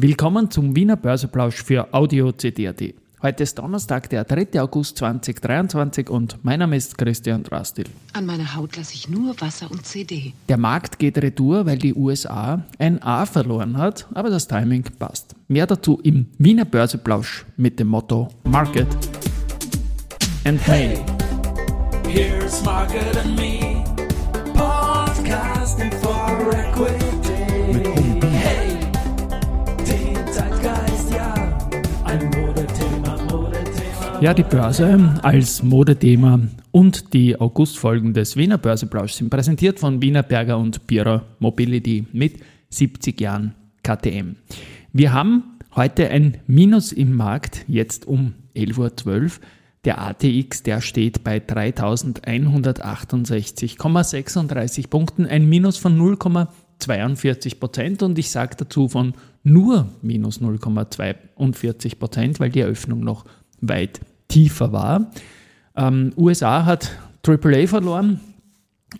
Willkommen zum Wiener Börseplausch für Audio CD.at. Heute ist Donnerstag, der 3. August 2023 und mein Name ist Christian Drastil. An meiner Haut lasse ich nur Wasser und CD. Der Markt geht retour, weil die USA ein A verloren hat, aber das Timing passt. Mehr dazu im Wiener Börseplausch mit dem Motto Market and Hey, here's Market and Me, podcasting for equity. Ja, die Börse als Modethema und die Augustfolgen des Wiener Börseplausch sind präsentiert von Wiener Berger und Bierer Mobility mit 70 Jahren KTM. Wir haben heute ein Minus im Markt, jetzt um 11.12 Uhr. Der ATX, der steht bei 3168,36 Punkten, ein Minus von 0,42 Prozent und ich sage dazu von nur minus 0,42 Prozent, weil die Eröffnung noch weit tiefer war. Ähm, USA hat AAA verloren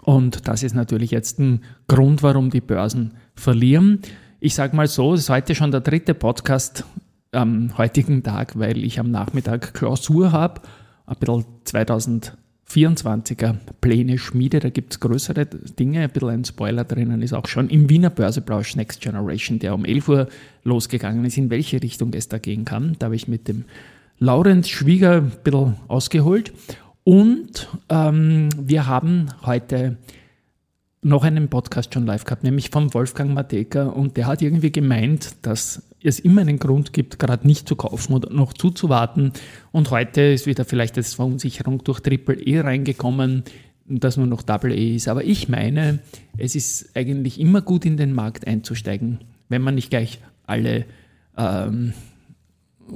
und das ist natürlich jetzt ein Grund, warum die Börsen verlieren. Ich sage mal so, es ist heute schon der dritte Podcast am heutigen Tag, weil ich am Nachmittag Klausur habe, ein bisschen 2024er Pläne schmiede, da gibt es größere Dinge, ein bisschen ein Spoiler drinnen ist auch schon im Wiener Börseplausch Next Generation, der um 11 Uhr losgegangen ist, in welche Richtung es da gehen kann. Da habe ich mit dem Laurenz Schwieger ein bisschen ausgeholt und ähm, wir haben heute noch einen Podcast schon live gehabt, nämlich vom Wolfgang Mateka und der hat irgendwie gemeint, dass es immer einen Grund gibt, gerade nicht zu kaufen oder noch zuzuwarten. Und heute ist wieder vielleicht das Verunsicherung durch Triple E reingekommen, dass nur noch Double E ist. Aber ich meine, es ist eigentlich immer gut in den Markt einzusteigen, wenn man nicht gleich alle ähm,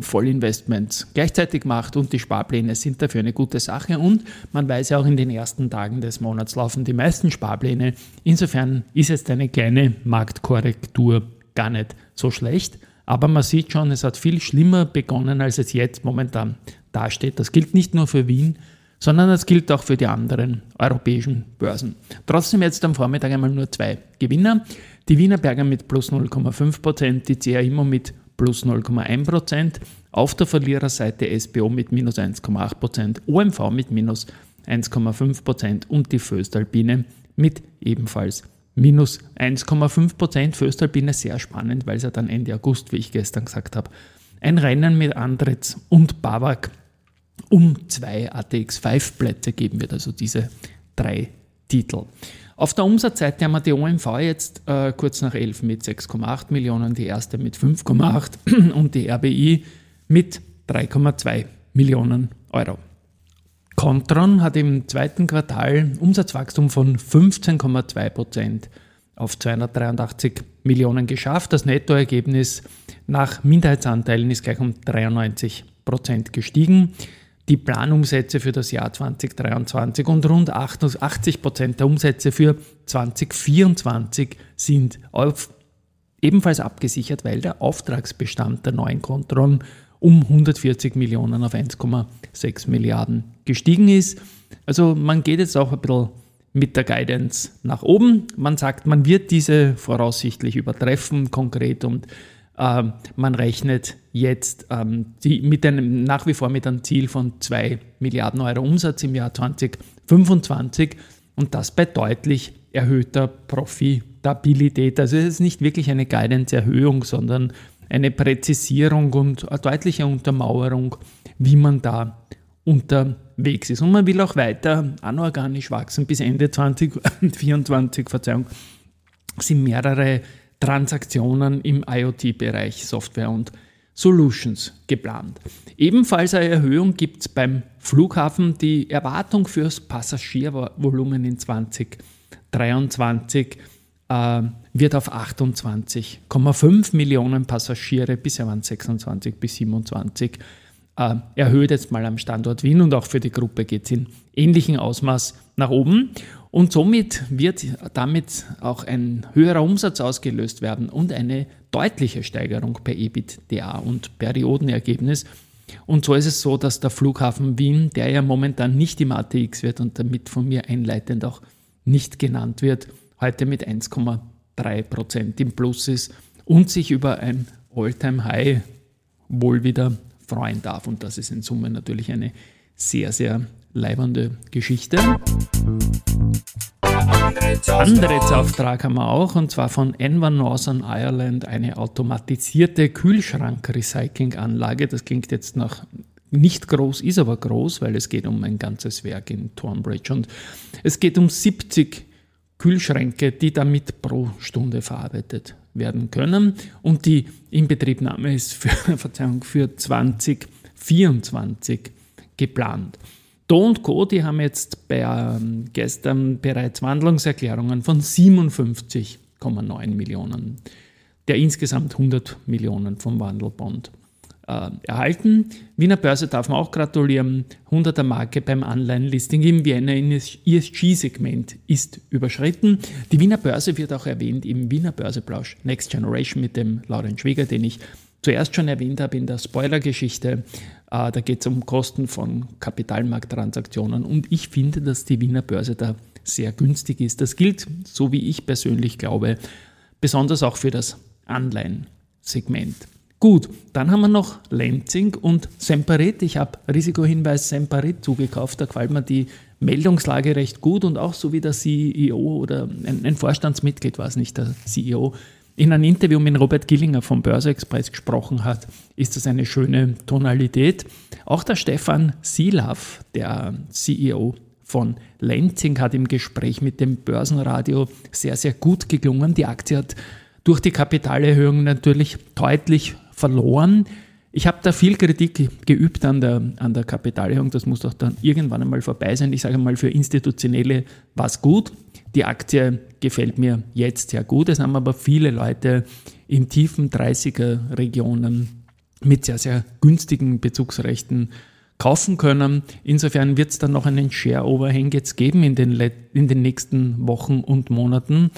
Vollinvestments gleichzeitig macht und die Sparpläne sind dafür eine gute Sache und man weiß ja auch in den ersten Tagen des Monats laufen die meisten Sparpläne. Insofern ist jetzt eine kleine Marktkorrektur gar nicht so schlecht, aber man sieht schon, es hat viel schlimmer begonnen, als es jetzt momentan dasteht. Das gilt nicht nur für Wien, sondern das gilt auch für die anderen europäischen Börsen. Trotzdem jetzt am Vormittag einmal nur zwei Gewinner. Die Wiener Berger mit plus 0,5%, die CA Immo mit plus 0,1%, auf der Verliererseite SBO mit minus 1,8%, OMV mit minus 1,5% und die Föstalpine mit ebenfalls minus 1,5%. Föstalpine sehr spannend, weil es ja dann Ende August, wie ich gestern gesagt habe, ein Rennen mit Andritz und Bavak um zwei ATX5-Plätze geben wird, also diese drei Titel. Auf der Umsatzseite haben wir die OMV jetzt äh, kurz nach 11 mit 6,8 Millionen, die erste mit 5,8 und die RBI mit 3,2 Millionen Euro. Contron hat im zweiten Quartal Umsatzwachstum von 15,2 Prozent auf 283 Millionen geschafft. Das Nettoergebnis nach Minderheitsanteilen ist gleich um 93 Prozent gestiegen. Die Planumsätze für das Jahr 2023 und rund 80 Prozent der Umsätze für 2024 sind auf, ebenfalls abgesichert, weil der Auftragsbestand der neuen Contron um 140 Millionen auf 1,6 Milliarden gestiegen ist. Also man geht jetzt auch ein bisschen mit der Guidance nach oben. Man sagt, man wird diese voraussichtlich übertreffen konkret und äh, man rechnet jetzt ähm, die, mit einem, nach wie vor mit einem Ziel von 2 Milliarden Euro Umsatz im Jahr 2025 und das bei deutlich erhöhter Profitabilität. Also es ist nicht wirklich eine Guidance-Erhöhung, sondern eine Präzisierung und eine deutliche Untermauerung, wie man da unterwegs ist. Und man will auch weiter anorganisch wachsen. Bis Ende 2024, Verzeihung, sind mehrere Transaktionen im IoT-Bereich Software und Solutions geplant. Ebenfalls eine Erhöhung gibt es beim Flughafen. Die Erwartung fürs Passagiervolumen in 2023 äh, wird auf 28,5 Millionen Passagiere, bisher waren es 26 bis 27, äh, erhöht jetzt mal am Standort Wien und auch für die Gruppe geht es in ähnlichem Ausmaß nach oben. Und somit wird damit auch ein höherer Umsatz ausgelöst werden und eine deutliche Steigerung per EBITDA und Periodenergebnis. Und so ist es so, dass der Flughafen Wien, der ja momentan nicht im ATX wird und damit von mir einleitend auch nicht genannt wird, heute mit 1,3 Prozent im Plus ist und sich über ein All-Time-High wohl wieder freuen darf. Und das ist in Summe natürlich eine sehr, sehr leibende Geschichte. Anreizauftrag haben wir auch, und zwar von Enver Northern Ireland, eine automatisierte Kühlschrank-Recycling-Anlage. Das klingt jetzt nach nicht groß, ist aber groß, weil es geht um ein ganzes Werk in Thornbridge. Und es geht um 70 Kühlschränke, die damit pro Stunde verarbeitet werden können. Und die Inbetriebnahme ist für, Verzeihung, für 2024 geplant. Do Co., die haben jetzt bei, ähm, gestern bereits Wandlungserklärungen von 57,9 Millionen der insgesamt 100 Millionen vom Wandelbond äh, erhalten. Wiener Börse darf man auch gratulieren. 100er Marke beim Anleihenlisting im Vienna ESG-Segment ist überschritten. Die Wiener Börse wird auch erwähnt im Wiener Börseplausch Next Generation mit dem Lauren Schwieger, den ich zuerst schon erwähnt habe in der Spoiler-Geschichte. Äh, da geht es um Kosten von Kapitalmarkttransaktionen und ich finde, dass die Wiener Börse da sehr günstig ist. Das gilt, so wie ich persönlich glaube, besonders auch für das Anleihensegment. Gut, dann haben wir noch Lenzing und Semperit. Ich habe Risikohinweis Semperit zugekauft. Da gefällt mir die Meldungslage recht gut und auch so wie der CEO oder ein, ein Vorstandsmitglied, war es nicht der CEO, in einem Interview mit Robert Gillinger vom Börse Express gesprochen hat, ist das eine schöne Tonalität. Auch der Stefan Silav, der CEO von Lenzing, hat im Gespräch mit dem Börsenradio sehr, sehr gut geklungen. Die Aktie hat durch die Kapitalerhöhung natürlich deutlich verloren. Ich habe da viel Kritik geübt an der, an der Kapitalerhöhung. Das muss doch dann irgendwann einmal vorbei sein. Ich sage mal, für Institutionelle war es gut. Die Aktie gefällt mir jetzt sehr gut. Es haben aber viele Leute in tiefen 30er Regionen mit sehr, sehr günstigen Bezugsrechten kaufen können. Insofern wird es dann noch einen Share-Overhang jetzt geben in den, in den nächsten Wochen und Monaten.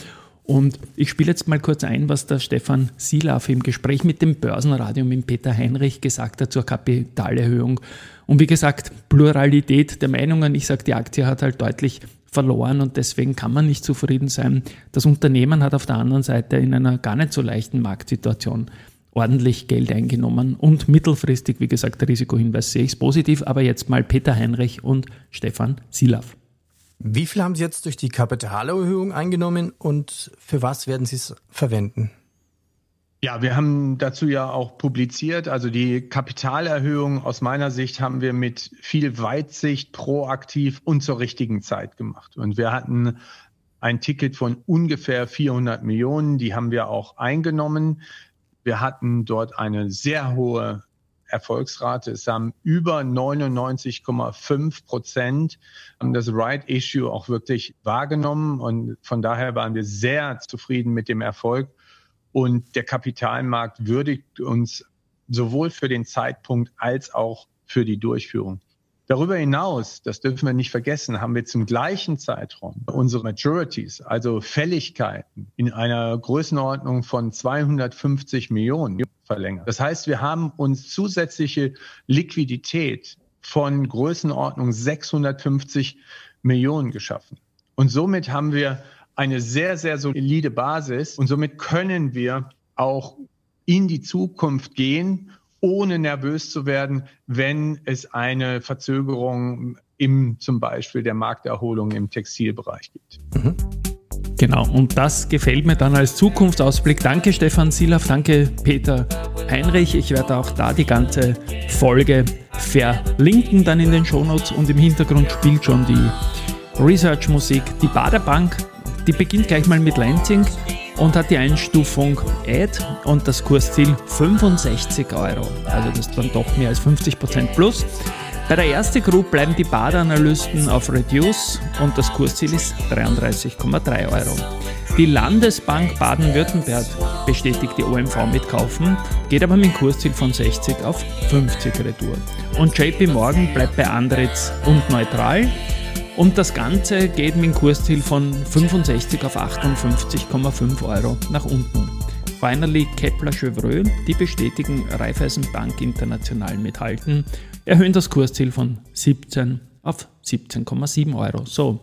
Und ich spiele jetzt mal kurz ein, was der Stefan Silaff im Gespräch mit dem Börsenradio mit Peter Heinrich gesagt hat zur Kapitalerhöhung. Und wie gesagt, Pluralität der Meinungen. Ich sage, die Aktie hat halt deutlich verloren und deswegen kann man nicht zufrieden sein. Das Unternehmen hat auf der anderen Seite in einer gar nicht so leichten Marktsituation ordentlich Geld eingenommen und mittelfristig, wie gesagt, Risikohinweis sehe ich es positiv, aber jetzt mal Peter Heinrich und Stefan Silaff. Wie viel haben Sie jetzt durch die Kapitalerhöhung eingenommen und für was werden Sie es verwenden? Ja, wir haben dazu ja auch publiziert. Also die Kapitalerhöhung aus meiner Sicht haben wir mit viel Weitsicht, proaktiv und zur richtigen Zeit gemacht. Und wir hatten ein Ticket von ungefähr 400 Millionen, die haben wir auch eingenommen. Wir hatten dort eine sehr hohe Erfolgsrate. Es haben über 99,5 Prozent das Right Issue auch wirklich wahrgenommen. Und von daher waren wir sehr zufrieden mit dem Erfolg. Und der Kapitalmarkt würdigt uns sowohl für den Zeitpunkt als auch für die Durchführung. Darüber hinaus, das dürfen wir nicht vergessen, haben wir zum gleichen Zeitraum unsere Maturities, also Fälligkeiten in einer Größenordnung von 250 Millionen verlängert. Das heißt, wir haben uns zusätzliche Liquidität von Größenordnung 650 Millionen geschaffen. Und somit haben wir eine sehr, sehr solide Basis und somit können wir auch in die Zukunft gehen ohne nervös zu werden, wenn es eine Verzögerung im zum Beispiel der Markterholung im Textilbereich gibt. Mhm. Genau, und das gefällt mir dann als Zukunftsausblick. Danke Stefan Silaf, danke Peter Heinrich. Ich werde auch da die ganze Folge verlinken dann in den Shownotes und im Hintergrund spielt schon die Research-Musik. Die Baderbank, die beginnt gleich mal mit Lansing und hat die Einstufung Add und das Kursziel 65 Euro. Also das ist dann doch mehr als 50% plus. Bei der ersten Group bleiben die Badeanalysten auf Reduce und das Kursziel ist 33,3 Euro. Die Landesbank Baden-Württemberg bestätigt die OMV mit Kaufen, geht aber mit dem Kursziel von 60 auf 50 Retour. Und JP Morgan bleibt bei Andritz und neutral und das Ganze geht mit dem Kursziel von 65 auf 58,5 Euro nach unten. Finally Kepler Chevreux, die bestätigen Raiffeisenbank international mithalten, erhöhen das Kursziel von 17 auf 17,7 Euro. So,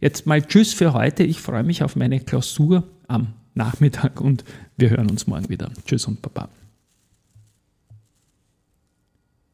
jetzt mal Tschüss für heute. Ich freue mich auf meine Klausur am Nachmittag und wir hören uns morgen wieder. Tschüss und Baba.